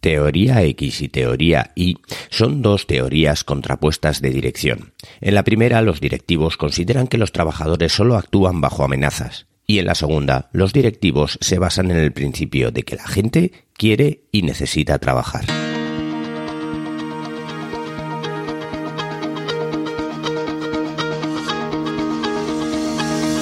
Teoría X y teoría Y son dos teorías contrapuestas de dirección. En la primera, los directivos consideran que los trabajadores solo actúan bajo amenazas. Y en la segunda, los directivos se basan en el principio de que la gente quiere y necesita trabajar.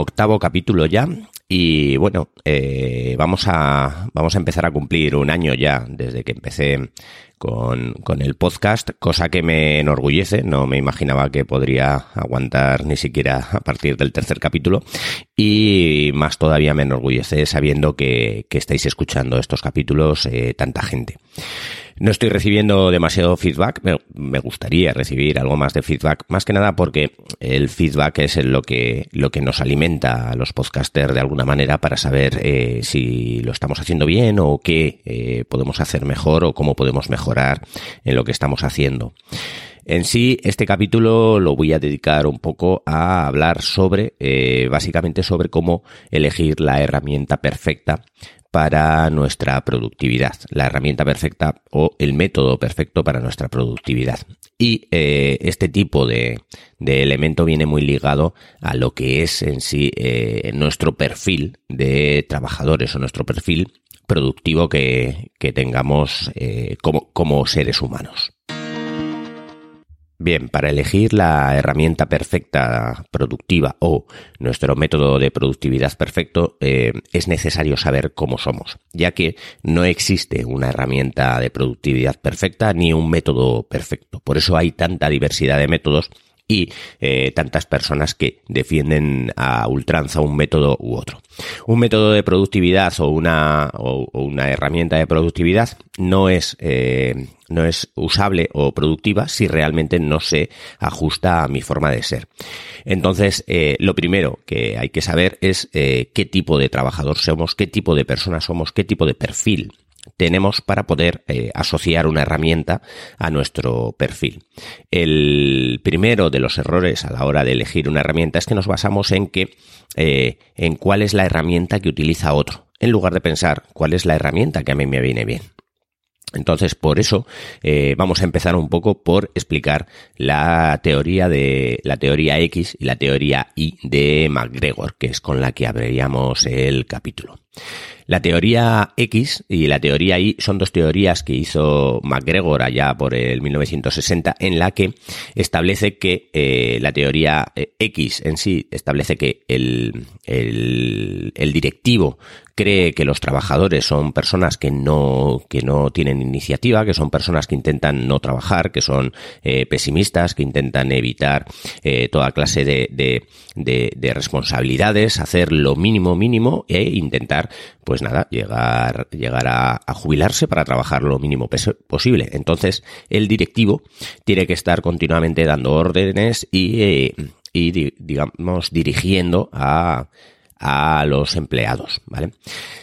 Octavo capítulo ya y bueno, eh, vamos, a, vamos a empezar a cumplir un año ya desde que empecé con, con, el podcast, cosa que me enorgullece, no me imaginaba que podría aguantar ni siquiera a partir del tercer capítulo y más todavía me enorgullece sabiendo que, que estáis escuchando estos capítulos eh, tanta gente. No estoy recibiendo demasiado feedback, me, gustaría recibir algo más de feedback, más que nada porque el feedback es lo que, lo que nos alimenta a los podcasters de alguna manera para saber eh, si lo estamos haciendo bien o qué eh, podemos hacer mejor o cómo podemos mejorar en lo que estamos haciendo. En sí, este capítulo lo voy a dedicar un poco a hablar sobre, eh, básicamente sobre cómo elegir la herramienta perfecta para nuestra productividad, la herramienta perfecta o el método perfecto para nuestra productividad. Y eh, este tipo de, elemento viene muy ligado a lo que es en sí eh, nuestro perfil de trabajadores o nuestro perfil productivo que, tengamos eh, como, como seres humanos. Bien, para elegir la herramienta perfecta productiva o nuestro método de productividad perfecto eh, es necesario saber cómo somos, ya que no existe una herramienta de productividad perfecta ni un método perfecto. Por eso hay tanta diversidad de métodos y eh, tantas personas que defienden a ultranza un método u otro. Un método de productividad o una, o, una herramienta de productividad no es, eh, no es usable o productiva si realmente no se ajusta a mi forma de ser. Entonces, eh, lo primero que hay que saber es qué tipo de trabajador somos, qué tipo de persona somos, qué tipo de perfil tenemos para poder eh, asociar una herramienta a nuestro perfil. El primero de los errores a la hora de elegir una herramienta es que nos basamos en que eh, en cuál es la herramienta que utiliza otro, en lugar de pensar cuál es la herramienta que a mí me viene bien. Entonces, por eso eh, vamos a empezar un poco por explicar la teoría de la teoría X y la teoría Y de McGregor, que es con la que abriríamos el capítulo. La teoría X y la teoría Y son dos teorías que hizo MacGregor allá por el 1960 en la que establece que eh, la teoría eh, X en sí establece que el, el, directivo cree que los trabajadores son personas que no, que no tienen iniciativa, que son personas que intentan no trabajar, que son eh, pesimistas, que intentan evitar eh, toda clase de, de, responsabilidades, hacer lo mínimo mínimo e intentar, pues nada, llegar, llegar a, jubilarse para trabajar lo mínimo posible. Entonces, el directivo tiene que estar continuamente dando órdenes y, eh, y digamos, dirigiendo a a los empleados, ¿vale?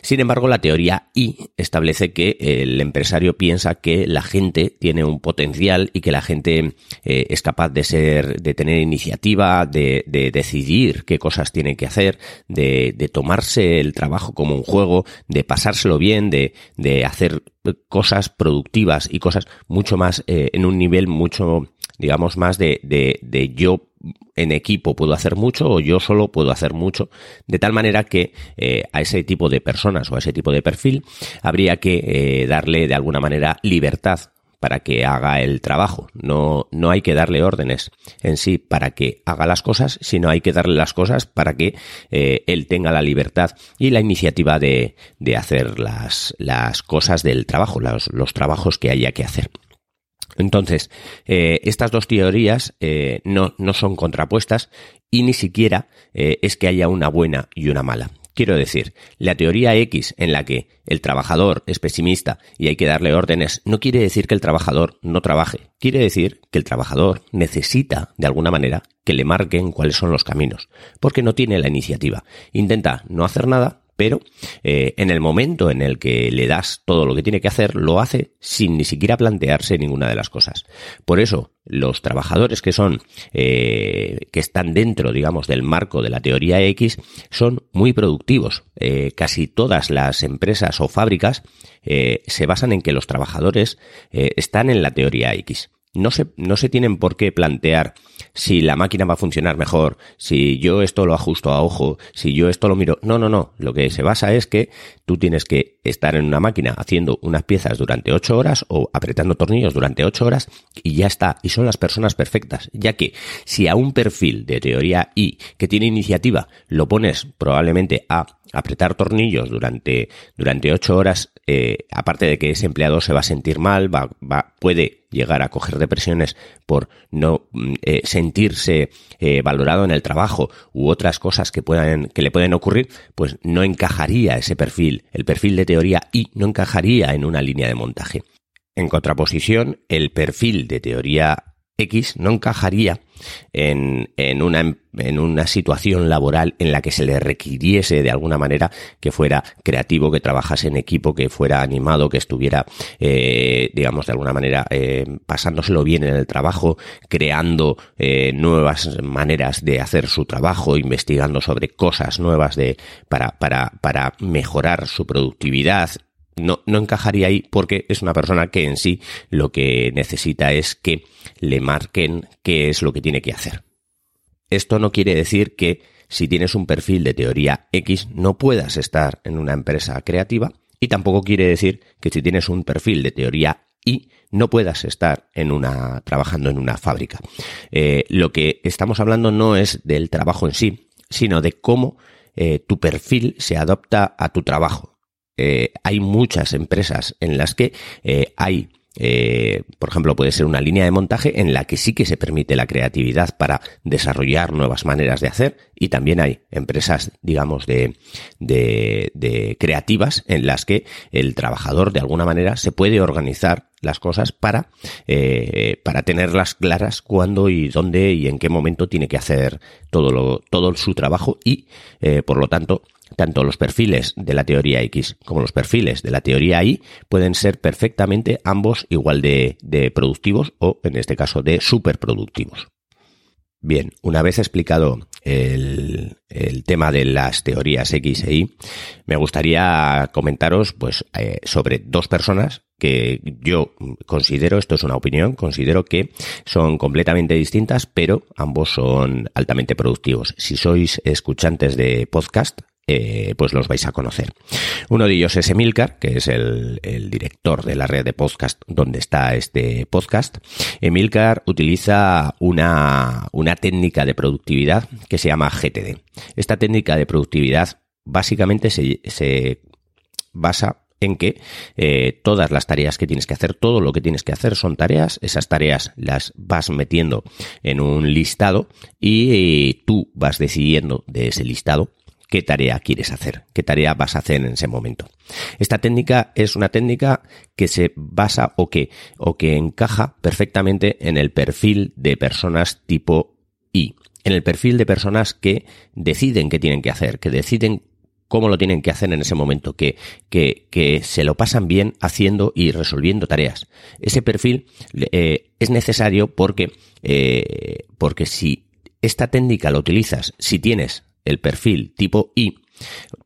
Sin embargo, la teoría I establece que el empresario piensa que la gente tiene un potencial y que la gente eh, es capaz de ser, de tener iniciativa, de, de decidir qué cosas tiene que hacer, de, de, tomarse el trabajo como un juego, de pasárselo bien, de, de hacer cosas productivas y cosas mucho más eh, en un nivel mucho digamos más de, de, de yo en equipo puedo hacer mucho o yo solo puedo hacer mucho, de tal manera que eh, a ese tipo de personas o a ese tipo de perfil habría que eh, darle de alguna manera libertad para que haga el trabajo. No, no hay que darle órdenes en sí para que haga las cosas, sino hay que darle las cosas para que eh, él tenga la libertad y la iniciativa de, de hacer las, las cosas del trabajo, los, los trabajos que haya que hacer. Entonces, eh, estas dos teorías eh, no, no, son contrapuestas y ni siquiera eh, es que haya una buena y una mala. Quiero decir, la teoría X en la que el trabajador es pesimista y hay que darle órdenes no quiere decir que el trabajador no trabaje. Quiere decir que el trabajador necesita, de alguna manera, que le marquen cuáles son los caminos, porque no tiene la iniciativa. Intenta no hacer nada pero eh, en el momento en el que le das todo lo que tiene que hacer, lo hace sin ni siquiera plantearse ninguna de las cosas. Por eso, los trabajadores que son, eh, que están dentro, digamos, del marco de la teoría X, son muy productivos. Eh, casi todas las empresas o fábricas se basan en que los trabajadores están en la teoría X no se, no se tienen por qué plantear si la máquina va a funcionar mejor, si yo esto lo ajusto a ojo, si yo esto lo miro. No, no, no. Lo que se basa es que tú tienes que estar en una máquina haciendo unas piezas durante ocho horas o apretando tornillos durante ocho horas y ya está. Y son las personas perfectas. Ya que si a un perfil de teoría I que tiene iniciativa lo pones probablemente a apretar tornillos durante, durante ocho horas, eh, aparte de que ese empleado se va a sentir mal, va, va, puede llegar a coger depresiones por no mm, eh, sentirse eh, valorado en el trabajo u otras cosas que puedan, que le pueden ocurrir, pues no encajaría ese perfil, el perfil de teoría y no encajaría en una línea de montaje. En contraposición, el perfil de teoría X no encajaría en, en, una, en una situación laboral en la que se le requiriese de alguna manera que fuera creativo, que trabajase en equipo, que fuera animado, que estuviera, eh, digamos, de alguna manera eh, pasándoselo bien en el trabajo, creando eh, nuevas maneras de hacer su trabajo, investigando sobre cosas nuevas de, para, para, para mejorar su productividad, no, no encajaría ahí porque es una persona que en sí lo que necesita es que le marquen qué es lo que tiene que hacer. Esto no quiere decir que si tienes un perfil de teoría X no puedas estar en una empresa creativa y tampoco quiere decir que si tienes un perfil de teoría Y no puedas estar en una trabajando en una fábrica. Eh, lo que estamos hablando no es del trabajo en sí, sino de cómo eh, tu perfil se adopta a tu trabajo. Eh, hay muchas empresas en las que eh, hay eh, por ejemplo, puede ser una línea de montaje en la que sí que se permite la creatividad para desarrollar nuevas maneras de hacer y también hay empresas, digamos, de, de, creativas en las que el trabajador de alguna manera se puede organizar las cosas para, para tenerlas claras cuándo y dónde y en qué momento tiene que hacer todo, lo, todo su trabajo y, por lo tanto, tanto los perfiles de la teoría X como los perfiles de la teoría Y pueden ser perfectamente ambos igual de, productivos o, en este caso, de superproductivos. Bien, una vez explicado el, el, tema de las teorías X e Y, me gustaría comentaros pues eh, sobre dos personas que yo considero, esto es una opinión, considero que son completamente distintas, pero ambos son altamente productivos. Si sois escuchantes de podcast, eh, pues los vais a conocer. Uno de ellos es Emilcar, que es el, director de la red de podcast donde está este podcast. Emilcar utiliza una, una técnica de productividad que se llama GTD. Esta técnica de productividad básicamente se, se basa en que eh, todas las tareas que tienes que hacer, todo lo que tienes que hacer son tareas, esas tareas las vas metiendo en un listado y eh, tú vas decidiendo de ese listado qué tarea quieres hacer, qué tarea vas a hacer en ese momento. Esta técnica es una técnica que se basa o que, o que encaja perfectamente en el perfil de personas tipo I, en el perfil de personas que deciden qué tienen que hacer, que deciden cómo lo tienen que hacer en ese momento, que, que, que se lo pasan bien haciendo y resolviendo tareas. Ese perfil eh, es necesario porque, eh, porque si esta técnica la utilizas, si tienes el perfil tipo I,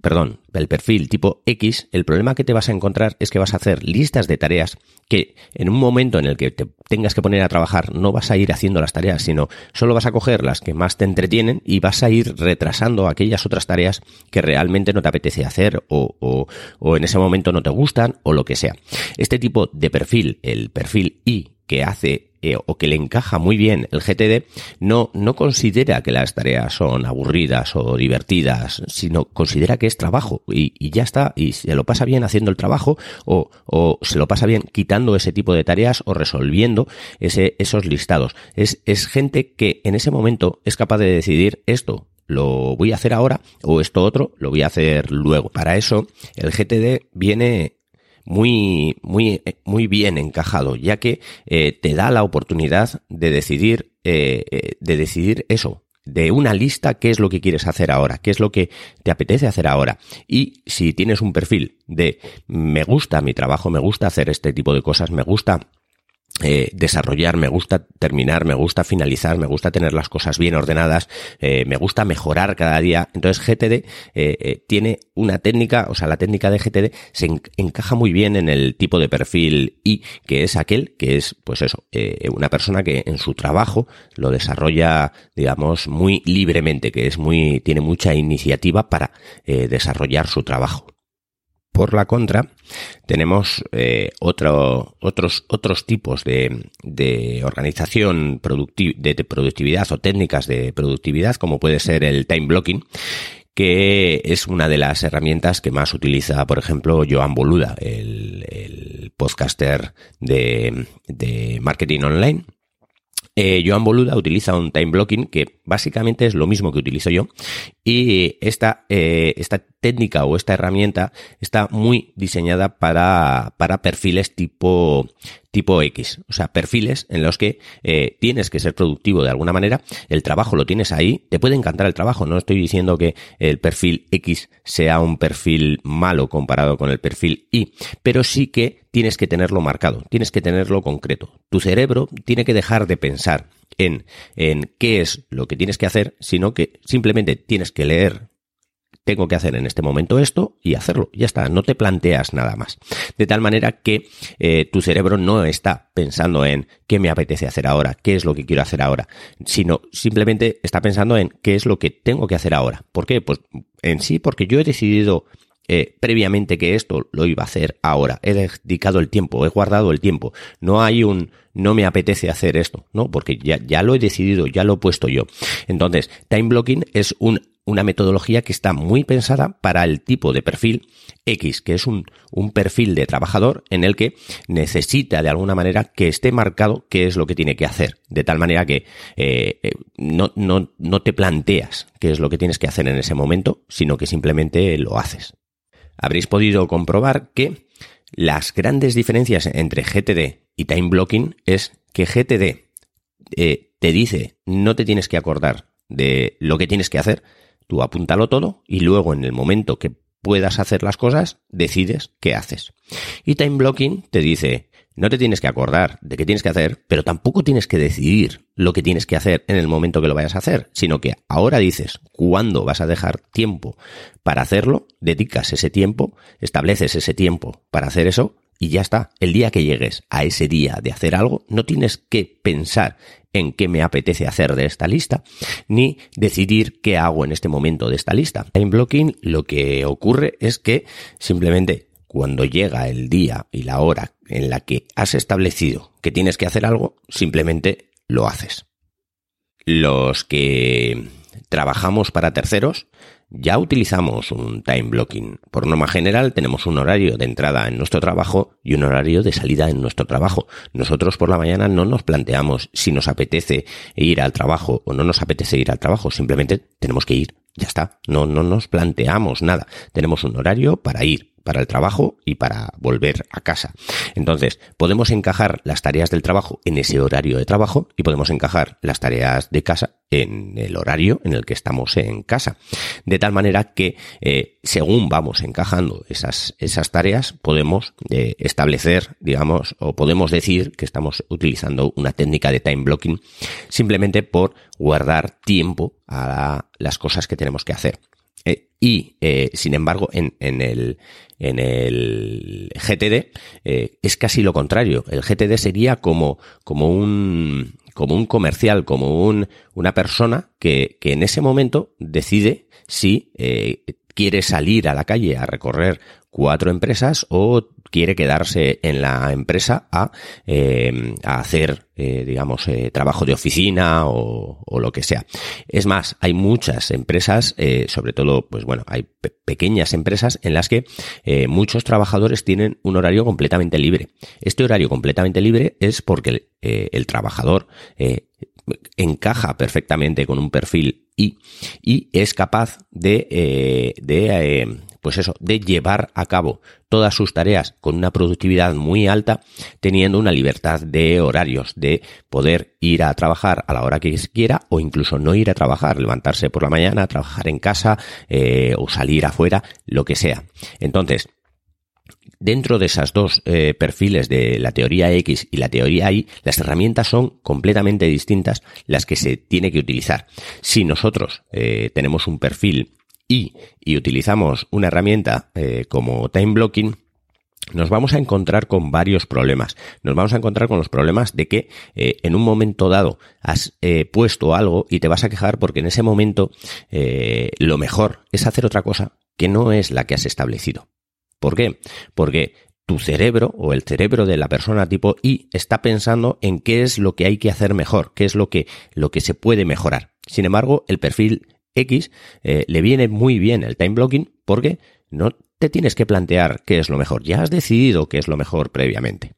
perdón, el perfil tipo X, el problema que te vas a encontrar es que vas a hacer listas de tareas que en un momento en el que te tengas que poner a trabajar no vas a ir haciendo las tareas, sino solo vas a coger las que más te entretienen y vas a ir retrasando aquellas otras tareas que realmente no te apetece hacer o, o, o en ese momento no te gustan o lo que sea. Este tipo de perfil, el perfil I que hace eh, o que le encaja muy bien el GTD, no, no considera que las tareas son aburridas o divertidas, sino considera que es trabajo y, y ya está, y se lo pasa bien haciendo el trabajo o, o, se lo pasa bien quitando ese tipo de tareas o resolviendo ese, esos listados. Es, es gente que en ese momento es capaz de decidir esto lo voy a hacer ahora o esto otro lo voy a hacer luego. Para eso el GTD viene muy, muy, muy bien encajado, ya que eh, te da la oportunidad de decidir, eh, eh, de decidir eso, de una lista qué es lo que quieres hacer ahora, qué es lo que te apetece hacer ahora. Y si tienes un perfil de me gusta mi trabajo, me gusta hacer este tipo de cosas, me gusta eh, desarrollar, me gusta terminar, me gusta finalizar, me gusta tener las cosas bien ordenadas, eh, me gusta mejorar cada día. Entonces GTD eh, tiene una técnica, o sea, la técnica de GTD se encaja muy bien en el tipo de perfil y que es aquel que es, pues eso, una persona que en su trabajo lo desarrolla, digamos, muy libremente, que es muy, tiene mucha iniciativa para desarrollar su trabajo. Por la contra, tenemos eh, otro, otros, otros tipos de, de organización de, productividad o técnicas de productividad, como puede ser el time blocking, que es una de las herramientas que más utiliza, por ejemplo, Joan Boluda, el, el podcaster de, de marketing online. Eh, Joan Boluda utiliza un time blocking que básicamente es lo mismo que utilizo yo. Y esta, eh, esta técnica o esta herramienta está muy diseñada para, para perfiles tipo, tipo X, o sea, perfiles en los que eh, tienes que ser productivo de alguna manera, el trabajo lo tienes ahí, te puede encantar el trabajo, no estoy diciendo que el perfil X sea un perfil malo comparado con el perfil Y, pero sí que tienes que tenerlo marcado, tienes que tenerlo concreto. Tu cerebro tiene que dejar de pensar en, en qué es lo que tienes que hacer, sino que simplemente tienes que leer tengo que hacer en este momento esto y hacerlo. Ya está, no te planteas nada más. De tal manera que eh, tu cerebro no está pensando en qué me apetece hacer ahora, qué es lo que quiero hacer ahora, sino simplemente está pensando en qué es lo que tengo que hacer ahora. ¿Por qué? Pues en sí, porque yo he decidido eh, previamente que esto lo iba a hacer ahora. He dedicado el tiempo, he guardado el tiempo. No hay un no me apetece hacer esto, ¿no? Porque ya, ya lo he decidido, ya lo he puesto yo. Entonces, time blocking es un, una metodología que está muy pensada para el tipo de perfil X, que es un, un perfil de trabajador en el que necesita de alguna manera que esté marcado qué es lo que tiene que hacer. De tal manera que eh, eh, no, no, no te planteas qué es lo que tienes que hacer en ese momento, sino que simplemente lo haces habréis podido comprobar que las grandes diferencias entre GTD y time blocking es que GTD eh, te dice no te tienes que acordar de lo que tienes que hacer, tú apúntalo todo y luego en el momento que puedas hacer las cosas decides qué haces. Y time blocking te dice no te tienes que acordar de qué tienes que hacer, pero tampoco tienes que decidir lo que tienes que hacer en el momento que lo vayas a hacer, sino que ahora dices cuándo vas a dejar tiempo para hacerlo, dedicas ese tiempo, estableces ese tiempo para hacer eso y ya está. El día que llegues a ese día de hacer algo, no tienes que pensar en qué me apetece hacer de esta lista, ni decidir qué hago en este momento de esta lista. En blocking lo que ocurre es que simplemente cuando llega el día y la hora en la que has establecido que tienes que hacer algo, simplemente lo haces. Los que trabajamos para terceros ya utilizamos un time blocking. Por norma general tenemos un horario de entrada en nuestro trabajo y un horario de salida en nuestro trabajo. Nosotros por la mañana no nos planteamos si nos apetece ir al trabajo o no nos apetece ir al trabajo, simplemente tenemos que ir. Ya está, no, no nos planteamos nada. Tenemos un horario para ir, para el trabajo y para volver a casa. Entonces, podemos encajar las tareas del trabajo en ese horario de trabajo y podemos encajar las tareas de casa en el horario en el que estamos en casa. De tal manera que, eh, según vamos encajando esas, esas tareas, podemos eh, establecer, digamos, o podemos decir que estamos utilizando una técnica de time blocking simplemente por guardar tiempo a las cosas que tenemos que hacer. Eh, y, eh, sin embargo, en, en, el, en el GTD eh, es casi lo contrario. El GTD sería como, como un, como un comercial, como un, una persona que, que en ese momento decide si quiere salir a la calle a recorrer cuatro empresas o quiere quedarse en la empresa a, eh, a hacer, eh, digamos, eh, trabajo de oficina o, lo que sea. Es más, hay muchas empresas, sobre todo, pues bueno, hay pequeñas empresas en las que muchos trabajadores tienen un horario completamente libre. Este horario completamente libre es porque el trabajador encaja perfectamente con un perfil I y es capaz de, eh, de eh, pues eso, de llevar a cabo todas sus tareas con una productividad muy alta, teniendo una libertad de horarios, de poder ir a trabajar a la hora que quiera o incluso no ir a trabajar, levantarse por la mañana, trabajar en casa eh, o salir afuera, lo que sea. Entonces, Dentro de esas dos eh, perfiles de la teoría X y la teoría Y, las herramientas son completamente distintas las que se tiene que utilizar. Si nosotros eh, tenemos un perfil y, y utilizamos una herramienta eh, como time blocking, nos vamos a encontrar con varios problemas. Nos vamos a encontrar con los problemas de que en un momento dado has puesto algo y te vas a quejar porque en ese momento lo mejor es hacer otra cosa que no es la que has establecido. ¿Por qué? Porque tu cerebro o el cerebro de la persona tipo I está pensando en qué es lo que hay que hacer mejor, qué es lo que, lo que se puede mejorar. Sin embargo, el perfil X, eh, le viene muy bien el time blocking porque no te tienes que plantear qué es lo mejor. Ya has decidido qué es lo mejor previamente.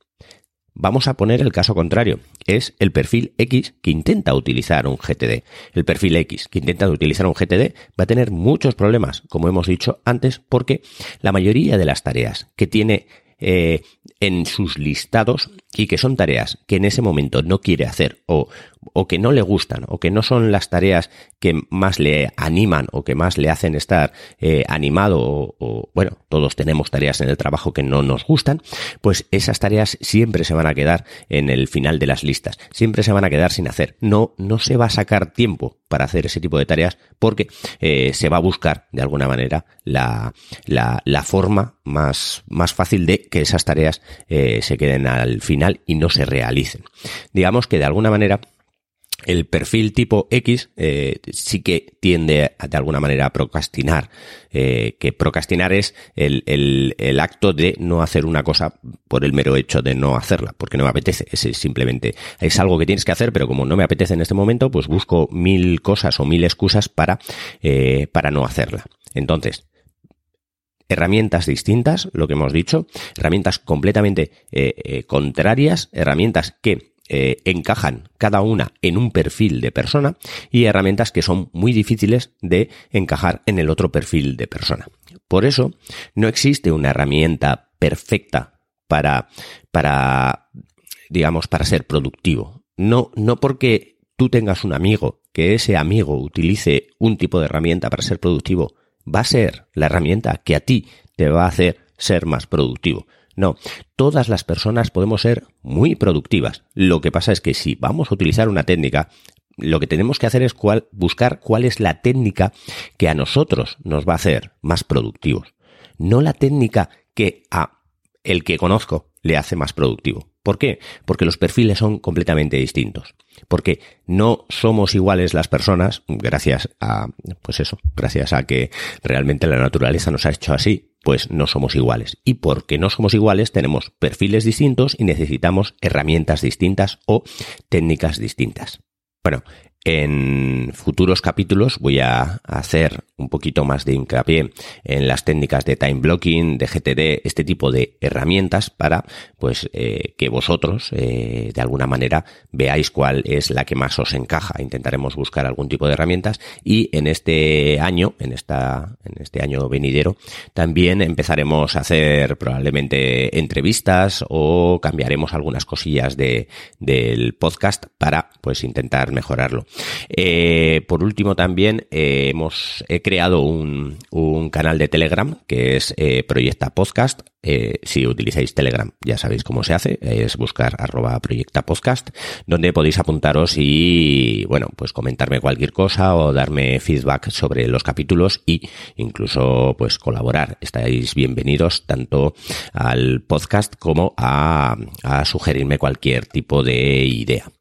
Vamos a poner el caso contrario. Es el perfil X que intenta utilizar un GTD. El perfil X que intenta utilizar un GTD va a tener muchos problemas, como hemos dicho antes, porque la mayoría de las tareas que tiene eh, en sus listados y que son tareas que en ese momento no quiere hacer o, o que no le gustan o que no son las tareas que más le animan o que más le hacen estar eh, animado o, bueno, todos tenemos tareas en el trabajo que no nos gustan, pues esas tareas siempre se van a quedar en el final de las listas, siempre se van a quedar sin hacer. No, no se va a sacar tiempo para hacer ese tipo de tareas porque eh, se va a buscar de alguna manera la, la, la forma más, más fácil de que esas tareas eh, se queden al final y no se realicen. Digamos que de alguna manera el perfil tipo X eh, sí que tiende de alguna manera a procrastinar, eh, que procrastinar es el, el, el, acto de no hacer una cosa por el mero hecho de no hacerla, porque no me apetece, es simplemente, es algo que tienes que hacer, pero como no me apetece en este momento, pues busco mil cosas o mil excusas para, eh, para no hacerla. Entonces, herramientas distintas, lo que hemos dicho, herramientas completamente eh, eh, contrarias, herramientas que eh, encajan cada una en un perfil de persona y herramientas que son muy difíciles de encajar en el otro perfil de persona. Por eso, no existe una herramienta perfecta para, para, digamos, para ser productivo. No, no porque tú tengas un amigo que ese amigo utilice un tipo de herramienta para ser productivo, va a ser la herramienta que a ti te va a hacer ser más productivo. No, todas las personas podemos ser muy productivas. Lo que pasa es que si vamos a utilizar una técnica, lo que tenemos que hacer es buscar cuál es la técnica que a nosotros nos va a hacer más productivos. No la técnica que a el que conozco le hace más productivo. ¿Por qué? Porque los perfiles son completamente distintos. Porque no somos iguales las personas, gracias a, pues eso, gracias a que realmente la naturaleza nos ha hecho así, pues no somos iguales. Y porque no somos iguales, tenemos perfiles distintos y necesitamos herramientas distintas o técnicas distintas. Bueno, en futuros capítulos voy a hacer un poquito más de hincapié en las técnicas de time blocking, de GTD, este tipo de herramientas para pues eh, que vosotros eh, de alguna manera veáis cuál es la que más os encaja. Intentaremos buscar algún tipo de herramientas y en este año, en esta en este año venidero, también empezaremos a hacer probablemente entrevistas o cambiaremos algunas cosillas de del podcast para pues intentar mejorarlo. Eh, por último también hemos creado un, un canal de Telegram que es eh, Proyecta Podcast. Eh, si utilizáis Telegram, ya sabéis cómo se hace, es buscar arroba Proyecta Podcast, donde podéis apuntaros y, bueno, pues comentarme cualquier cosa o darme feedback sobre los capítulos y incluso, pues colaborar. Estáis bienvenidos tanto al podcast como a, a sugerirme cualquier tipo de idea.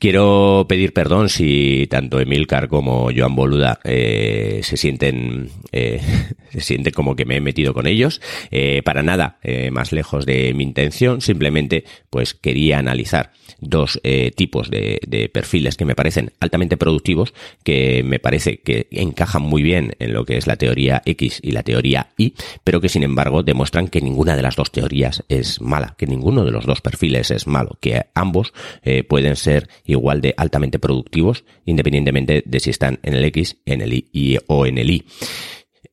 Quiero pedir perdón si tanto Emilcar como Joan Boluda eh, se sienten eh, se sienten como que me he metido con ellos. Eh, para nada más lejos de mi intención. Simplemente pues quería analizar dos tipos de, de, perfiles que me parecen altamente productivos, que me parece que encajan muy bien en lo que es la teoría X y la teoría Y, pero que sin embargo demuestran que ninguna de las dos teorías es mala, que ninguno de los dos perfiles es malo, que ambos pueden ser igual de altamente productivos, independientemente de si están en el X, en el Y o en el Y.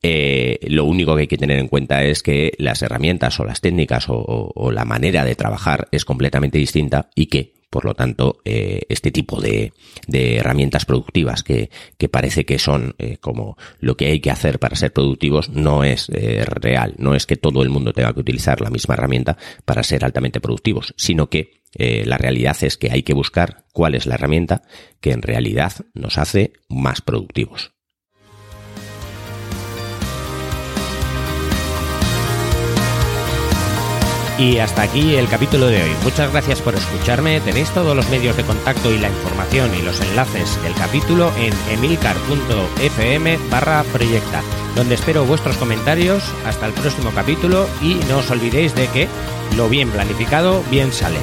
Eh, lo único que hay que tener en cuenta es que las herramientas o las técnicas o, la manera de trabajar es completamente distinta y que, por lo tanto, eh, este tipo de, herramientas productivas que, parece que son eh, como lo que hay que hacer para ser productivos no es real. No es que todo el mundo tenga que utilizar la misma herramienta para ser altamente productivos, sino que la realidad es que hay que buscar cuál es la herramienta que en realidad nos hace más productivos. Y hasta aquí el capítulo de hoy. Muchas gracias por escucharme. Tenéis todos los medios de contacto y la información y los enlaces del capítulo en emilcar.fm barra proyecta, donde espero vuestros comentarios. Hasta el próximo capítulo y no os olvidéis de que lo bien planificado bien sale.